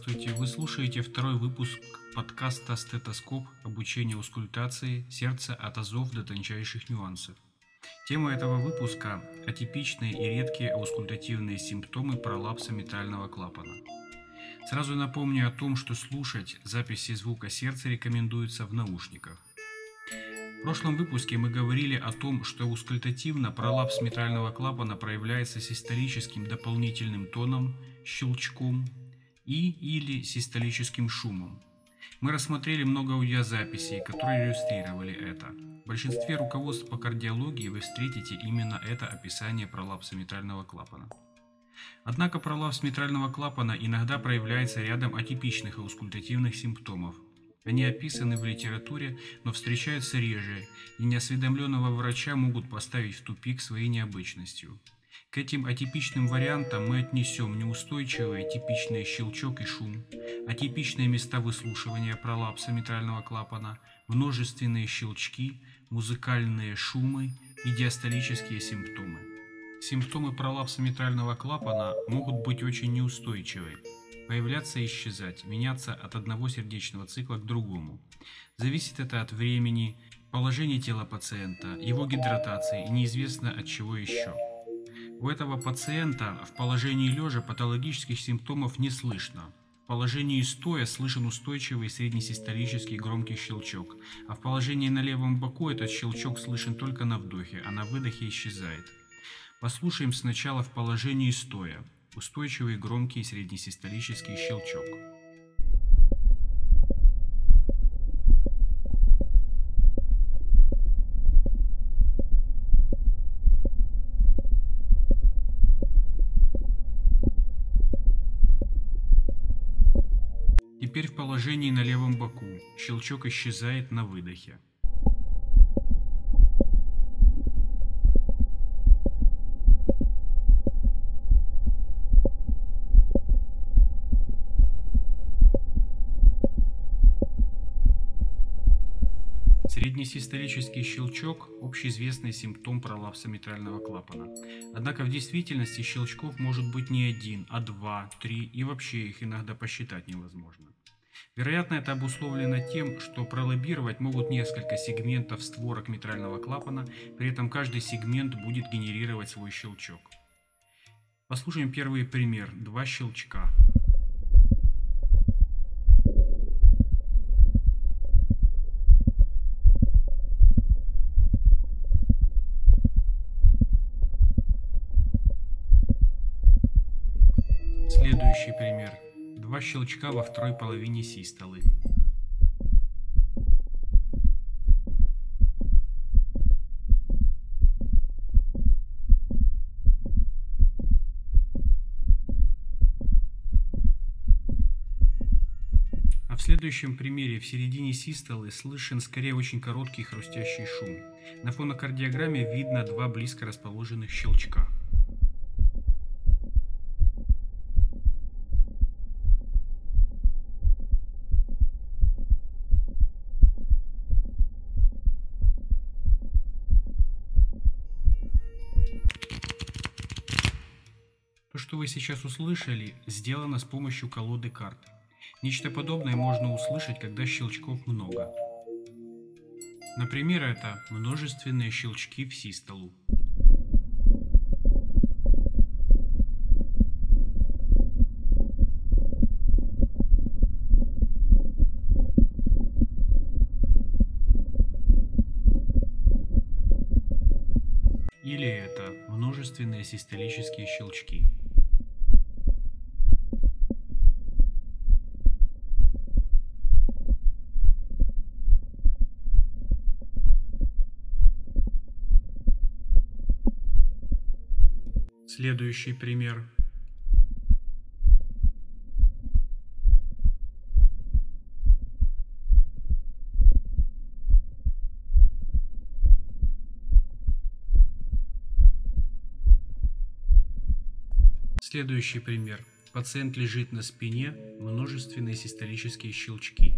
Здравствуйте, вы слушаете второй выпуск подкаста «Стетоскоп. Обучение аускультации. Сердце от азов до тончайших нюансов». Тема этого выпуска – атипичные и редкие аускультативные симптомы пролапса митрального клапана. Сразу напомню о том, что слушать записи звука сердца рекомендуется в наушниках. В прошлом выпуске мы говорили о том, что аускультативно пролапс митрального клапана проявляется систолическим дополнительным тоном, щелчком, и или систолическим шумом. Мы рассмотрели много аудиозаписей, которые иллюстрировали это. В большинстве руководств по кардиологии вы встретите именно это описание пролапса митрального клапана. Однако пролапс митрального клапана иногда проявляется рядом атипичных аускультативных симптомов. Они описаны в литературе, но встречаются реже, и неосведомленного врача могут поставить в тупик своей необычностью. К этим атипичным вариантам мы отнесем неустойчивый типичный щелчок и шум, атипичные места выслушивания пролапса митрального клапана, множественные щелчки, музыкальные шумы и диастолические симптомы. Симптомы пролапса митрального клапана могут быть очень неустойчивы, появляться и исчезать, меняться от одного сердечного цикла к другому. Зависит это от времени, положения тела пациента, его гидратации и неизвестно от чего еще. У этого пациента в положении лежа патологических симптомов не слышно. В положении стоя слышен устойчивый среднесистолический громкий щелчок, а в положении на левом боку этот щелчок слышен только на вдохе, а на выдохе исчезает. Послушаем сначала в положении стоя. Устойчивый громкий среднесистолический щелчок. Теперь в положении на левом боку. Щелчок исчезает на выдохе. Среднесистолический щелчок – общеизвестный симптом пролапса митрального клапана. Однако в действительности щелчков может быть не один, а два, три и вообще их иногда посчитать невозможно. Вероятно, это обусловлено тем, что пролоббировать могут несколько сегментов створок митрального клапана, при этом каждый сегмент будет генерировать свой щелчок. Послушаем первый пример. Два щелчка. Следующий пример. Два щелчка во второй половине систолы. А в следующем примере в середине систолы слышен скорее очень короткий хрустящий шум. На фонокардиограмме видно два близко расположенных щелчка. То, что вы сейчас услышали, сделано с помощью колоды карт. Нечто подобное можно услышать, когда щелчков много. Например, это множественные щелчки в систолу. Или это множественные систолические щелчки. Следующий пример. Следующий пример. Пациент лежит на спине, множественные систолические щелчки.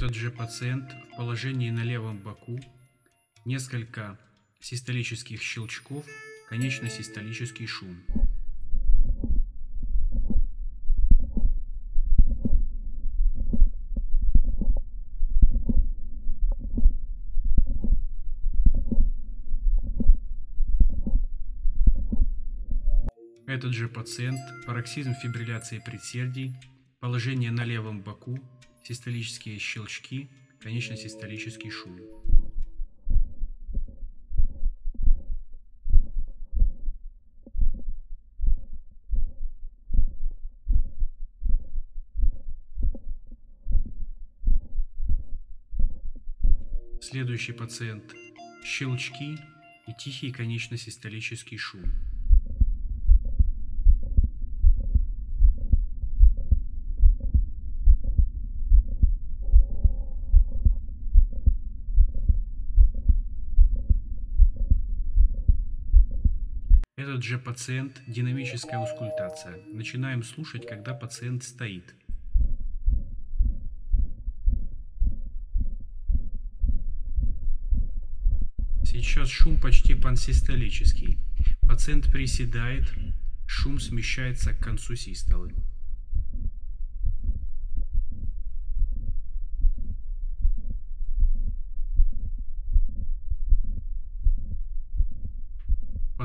Этот же пациент в положении на левом боку, несколько систолических щелчков, конечно-систолический шум. Этот же пациент, пароксизм фибрилляции предсердий, положение на левом боку, систолические щелчки, конечно-систолический шум. Следующий пациент – щелчки и тихий конечно-систолический шум. Этот же пациент – динамическая аускультация. Начинаем слушать, когда пациент стоит. Сейчас шум почти пансистолический. Пациент приседает, шум смещается к концу систолы.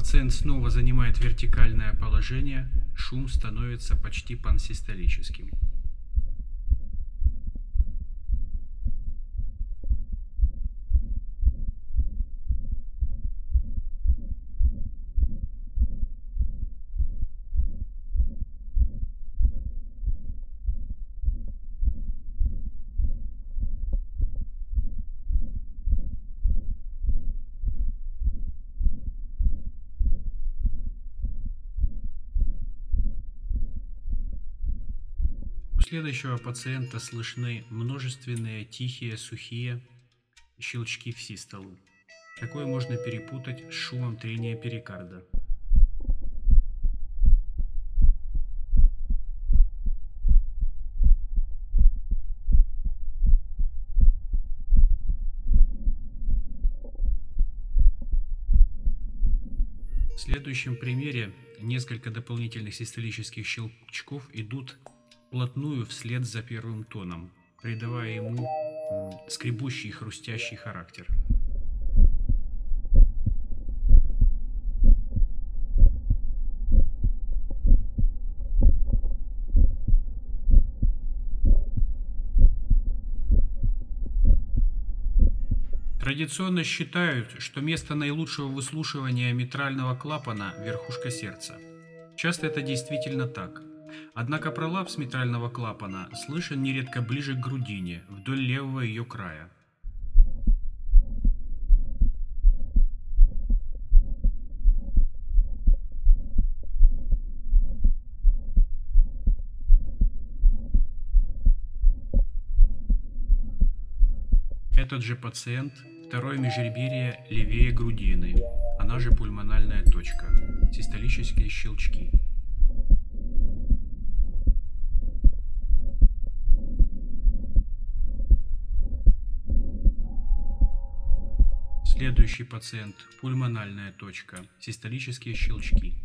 Пациент снова занимает вертикальное положение, шум становится почти пансистолическим. Следующего пациента слышны множественные тихие, сухие щелчки в систолу. Такое можно перепутать с шумом трения перикарда. В следующем примере несколько дополнительных систолических щелчков идут вплотную вслед за первым тоном, придавая ему скребущий и хрустящий характер. Традиционно считают, что место наилучшего выслушивания митрального клапана – верхушка сердца. Часто это действительно так. Однако пролапс митрального клапана слышен нередко ближе к грудине, вдоль левого ее края. Этот же пациент – второе межреберье левее грудины, она же пульмональная точка, систолические щелчки. Следующий пациент – пульмональная точка, систолические щелчки.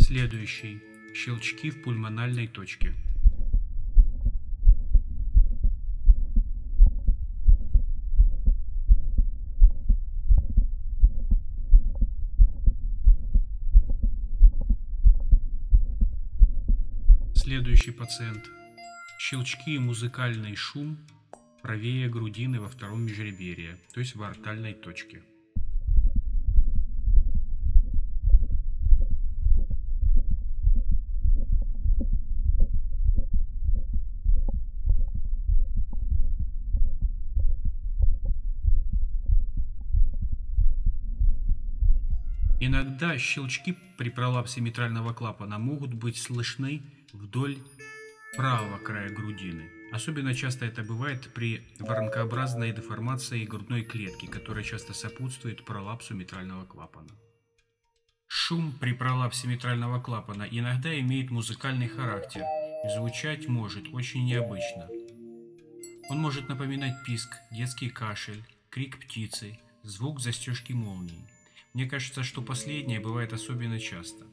Следующий – щелчки в пульмональной точке. Следующий пациент. Щелчки и музыкальный шум правее грудины во втором межреберье, то есть в артальной точке. Иногда щелчки при пролапсе митрального клапана могут быть слышны вдоль правого края грудины. Особенно часто это бывает при воронкообразной деформации грудной клетки, которая часто сопутствует пролапсу митрального клапана. Шум при пролапсе митрального клапана иногда имеет музыкальный характер и звучать может очень необычно. Он может напоминать писк, детский кашель, крик птицы, звук застежки молнии. Мне кажется, что последнее бывает особенно часто.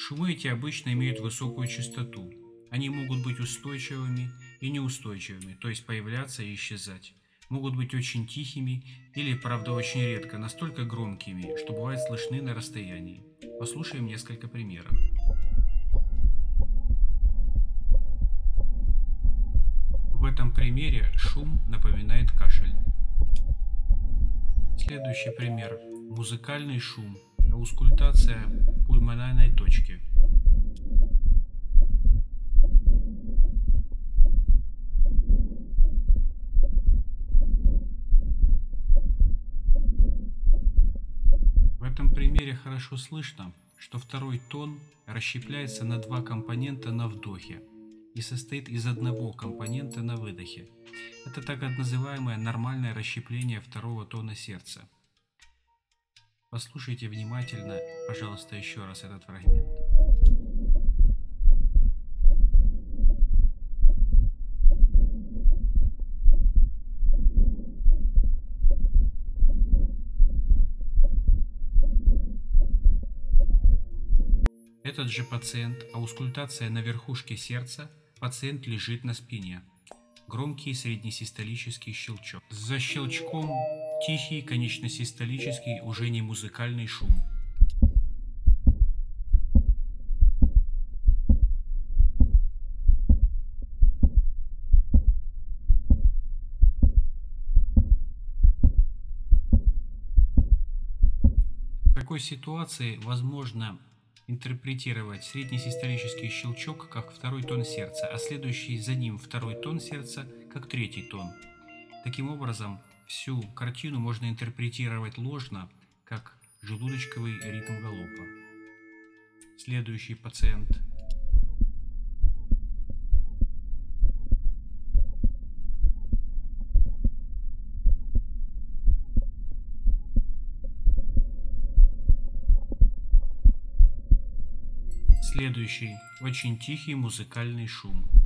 Шумы эти обычно имеют высокую частоту. Они могут быть устойчивыми и неустойчивыми, то есть появляться и исчезать. Могут быть очень тихими или, правда, очень редко, настолько громкими, что бывают слышны на расстоянии. Послушаем несколько примеров. В этом примере шум напоминает кашель. Следующий пример. Музыкальный шум. Аускультация пульмональной точке. В этом примере хорошо слышно, что второй тон расщепляется на два компонента на вдохе и состоит из одного компонента на выдохе. Это так называемое нормальное расщепление второго тона сердца. Послушайте внимательно, пожалуйста, еще раз этот фрагмент. Этот же пациент, аускультация на верхушке сердца, пациент лежит на спине. Громкий среднесистолический щелчок. За щелчком тихий конечносистолический уже не музыкальный шум. В такой ситуации возможно интерпретировать среднесистолический щелчок как второй тон сердца, а следующий за ним второй тон сердца как третий тон. Таким образом, всю картину можно интерпретировать ложно, как желудочковый ритм галопа. Следующий пациент – Следующий – очень тихий музыкальный шум.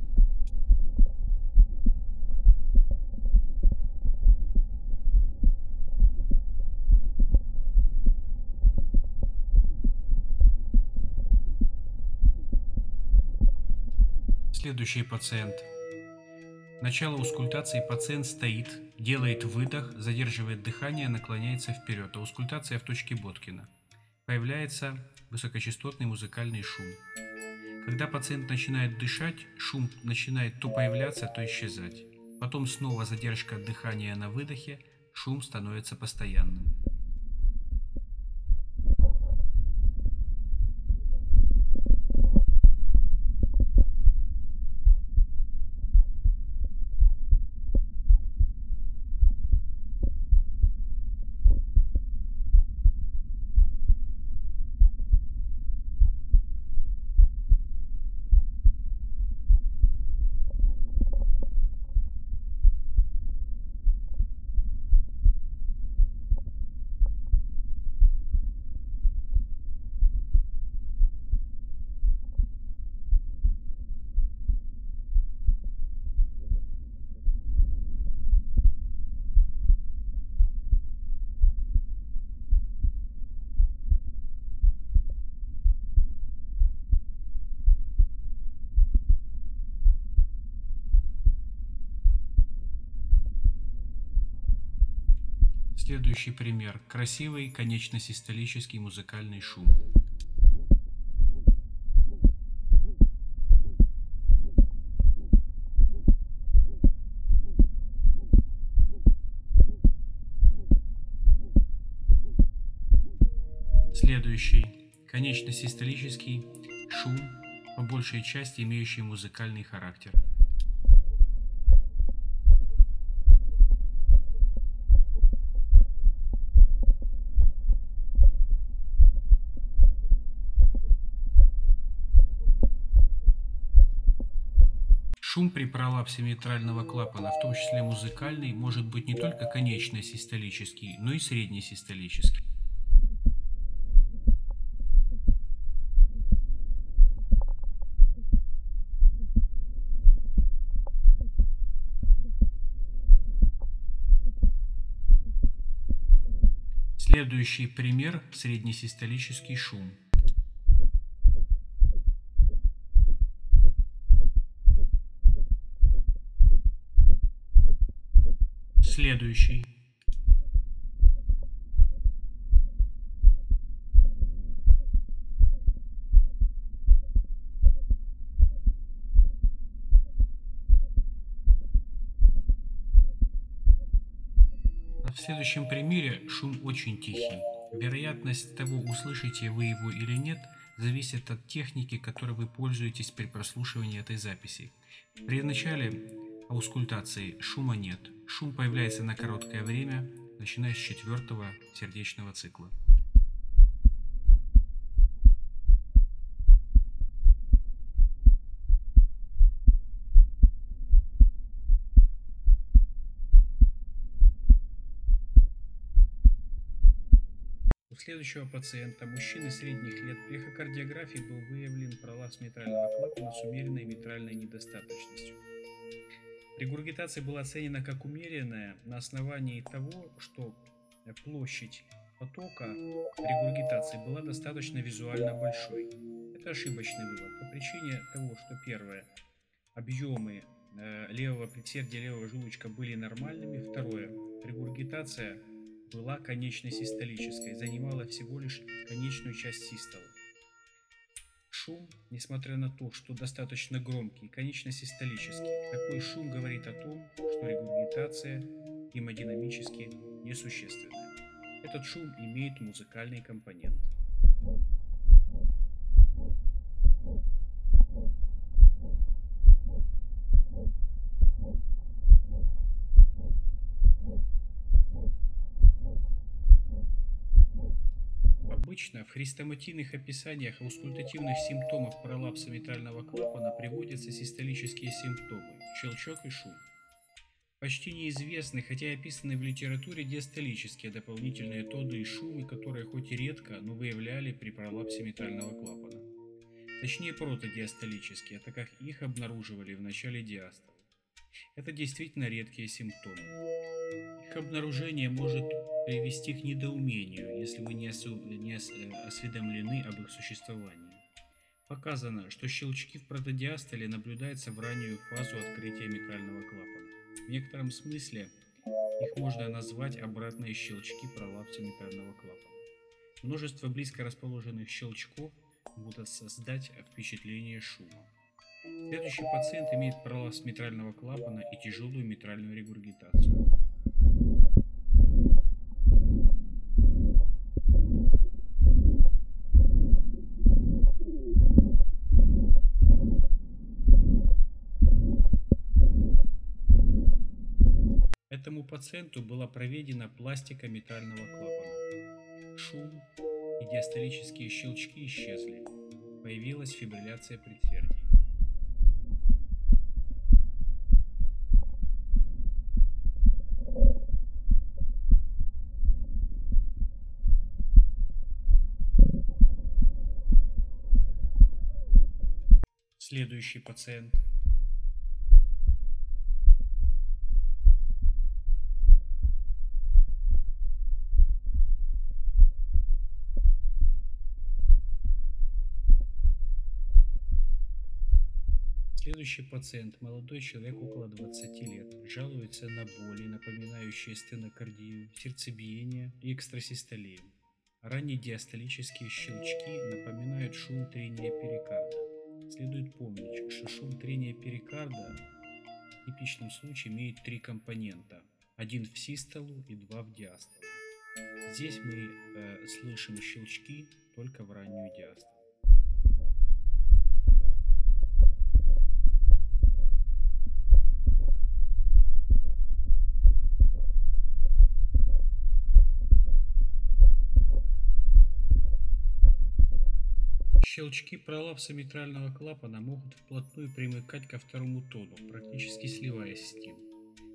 Следующий пациент. Начало аускультации пациент стоит, делает выдох, задерживает дыхание, наклоняется вперед. Аускультация в точке Боткина. Появляется высокочастотный музыкальный шум. Когда пациент начинает дышать, шум начинает то появляться, то исчезать. Потом снова задержка дыхания на выдохе, шум становится постоянным. Следующий пример. Красивый конечно-систолический музыкальный шум. Следующий. Конечно-систолический шум, по большей части имеющий музыкальный характер. Шум при пролапсе митрального клапана, в том числе музыкальный, может быть не только конечно-систолический, но и среднесистолический. Следующий пример – среднесистолический шум. Следующий. В следующем примере шум очень тихий. Вероятность того, услышите вы его или нет, зависит от техники, которой вы пользуетесь при прослушивании этой записи. При начале аускультации шума нет. Шум появляется на короткое время, начиная с четвертого сердечного цикла. У следующего пациента, мужчины средних лет, при эхокардиографии был выявлен пролапс митрального клапана с умеренной митральной недостаточностью. Регургитация была оценена как умеренная на основании того, что площадь потока регургитации была достаточно визуально большой. Это ошибочный вывод по причине того, что первое, объемы э, левого предсердия левого желудочка были нормальными, второе, регургитация была конечно-систолической, занимала всего лишь конечную часть систолы. Шум, несмотря на то, что достаточно громкий, конечно-систолический, такой шум говорит о том, что регургитация гемодинамически несущественная. Этот шум имеет музыкальный компонент. Обычно в хрестоматийных описаниях аускультативных симптомов пролапса митрального клапана приводятся систолические симптомы – щелчок и шум. Почти неизвестны, хотя и описаны в литературе диастолические дополнительные тоды и шумы, которые хоть и редко, но выявляли при пролапсе митрального клапана. Точнее протодиастолические, так как их обнаруживали в начале диастола. Это действительно редкие симптомы. Их обнаружение может привести к недоумению, если вы не, осу... не ос... Э, осведомлены об их существовании. Показано, что щелчки в протодиастоле наблюдаются в раннюю фазу открытия митрального клапана. В некотором смысле их можно назвать обратные щелчки пролапса митрального клапана. Множество близко расположенных щелчков будут создать впечатление шума. Следующий пациент имеет пролапс митрального клапана и тяжелую митральную регургитацию. Пациенту была проведена пластика митрального клапана. Шум и диастолические щелчки исчезли. Появилась фибрилляция предсердий. Следующий пациент – Следующий пациент, молодой человек около 20 лет, жалуется на боли, напоминающие стенокардию, сердцебиение и экстрасистолию. Ранние диастолические щелчки напоминают шум трения перикарда. Следует помнить, что шум трения перикарда в типичном случае имеет три компонента. Один в систолу и два в диастолу. Здесь мы э, слышим щелчки только в раннюю диастолу. Щелчки пролапса митрального клапана могут вплотную примыкать ко второму тону, практически сливаясь с ним.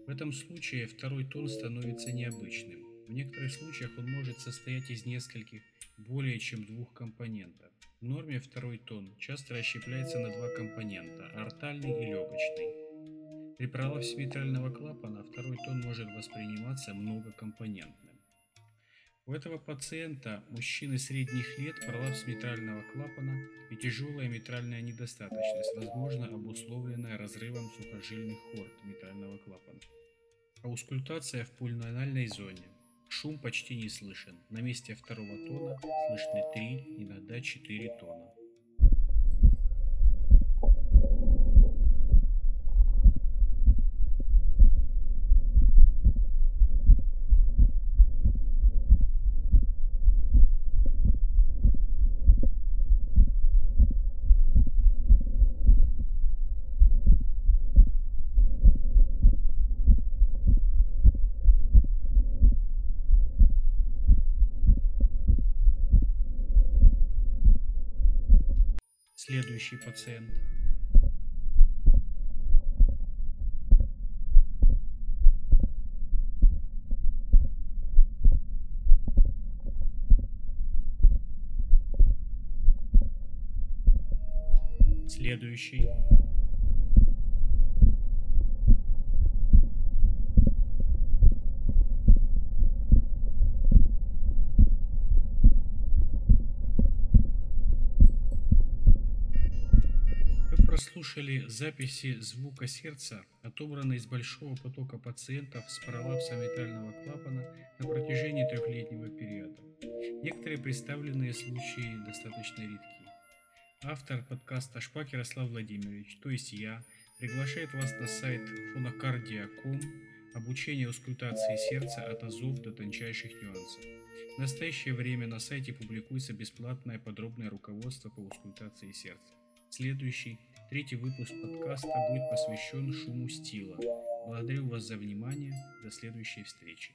В этом случае второй тон становится необычным. В некоторых случаях он может состоять из нескольких, более чем двух компонентов. В норме второй тон часто расщепляется на два компонента – ортальный и легочный. При пролапсе митрального клапана второй тон может восприниматься многокомпонентным. У этого пациента, мужчины средних лет, пролапс митрального клапана и тяжелая митральная недостаточность, возможно обусловленная разрывом сухожильных хорд митрального клапана. Аускультация в пульмональной зоне. Шум почти не слышен. На месте второго тона слышны 3, иногда 4 тона. Следующий пациент. Следующий. Вы прослушали записи звука сердца, отобранные из большого потока пациентов с пролапсом витального клапана на протяжении трехлетнего периода. Некоторые представленные случаи достаточно редки. Автор подкаста Шпак Ярослав Владимирович, то есть я, приглашает вас на сайт фонокардия.ком обучение аускультации сердца от азов до тончайших нюансов. В настоящее время на сайте публикуется бесплатное подробное руководство по аускультации сердца. Следующий, третий выпуск подкаста будет посвящен шуму стила. Благодарю вас за внимание. До следующей встречи.